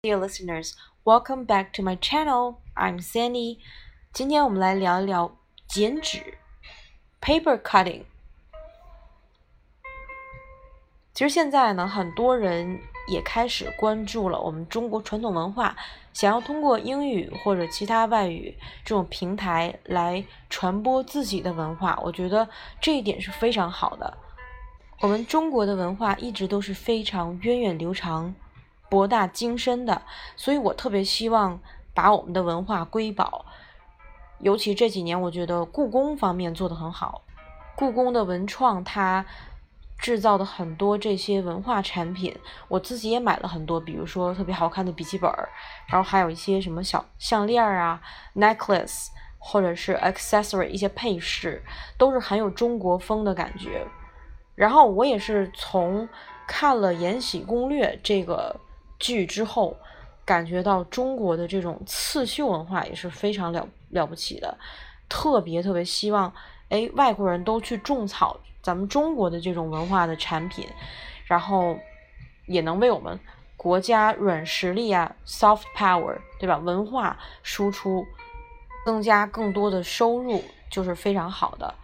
Dear listeners, welcome back to my channel. I'm Sandy. 今天我们来聊一聊剪纸 （paper cutting）。其实现在呢，很多人也开始关注了我们中国传统文化，想要通过英语或者其他外语这种平台来传播自己的文化。我觉得这一点是非常好的。我们中国的文化一直都是非常源远流长。博大精深的，所以我特别希望把我们的文化瑰宝，尤其这几年，我觉得故宫方面做得很好。故宫的文创，它制造的很多这些文化产品，我自己也买了很多，比如说特别好看的笔记本，然后还有一些什么小项链啊、necklace 或者是 accessory 一些配饰，都是很有中国风的感觉。然后我也是从看了《延禧攻略》这个。剧之后，感觉到中国的这种刺绣文化也是非常了了不起的，特别特别希望，哎，外国人都去种草咱们中国的这种文化的产品，然后也能为我们国家软实力啊，soft power，对吧？文化输出增加更多的收入，就是非常好的。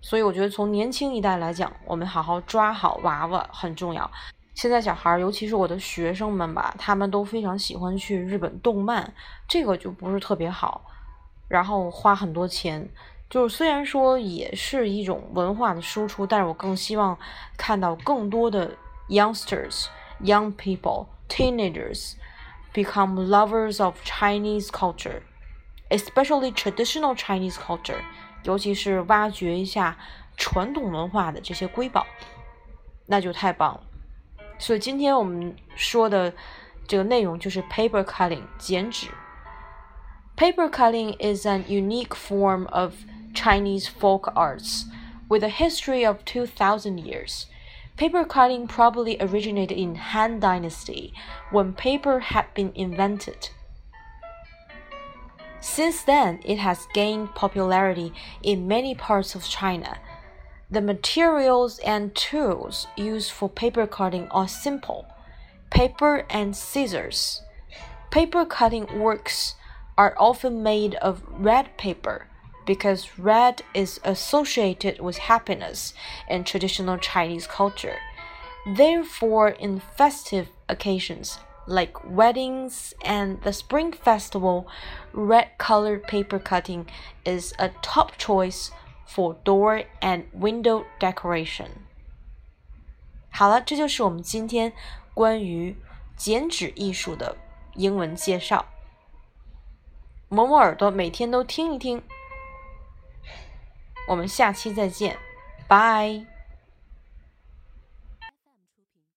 所以我觉得从年轻一代来讲，我们好好抓好娃娃很重要。现在小孩儿，尤其是我的学生们吧，他们都非常喜欢去日本动漫，这个就不是特别好。然后花很多钱，就是虽然说也是一种文化的输出，但是我更希望看到更多的 youngsters、young people、teenagers become lovers of Chinese culture, especially traditional Chinese culture，尤其是挖掘一下传统文化的这些瑰宝，那就太棒了。所以今天我们说的这个内容就是 paper cutting 剪纸。Paper cutting is an unique form of Chinese folk arts with a history of 2,000 years. Paper cutting probably originated in Han Dynasty when paper had been invented. Since then, it has gained popularity in many parts of China the materials and tools used for paper cutting are simple paper and scissors. Paper cutting works are often made of red paper because red is associated with happiness in traditional Chinese culture. Therefore, in festive occasions like weddings and the Spring Festival, red colored paper cutting is a top choice for door and window decoration。好了，这就是我们今天关于剪纸艺术的英文介绍。摸摸耳朵，每天都听一听。我们下期再见，拜。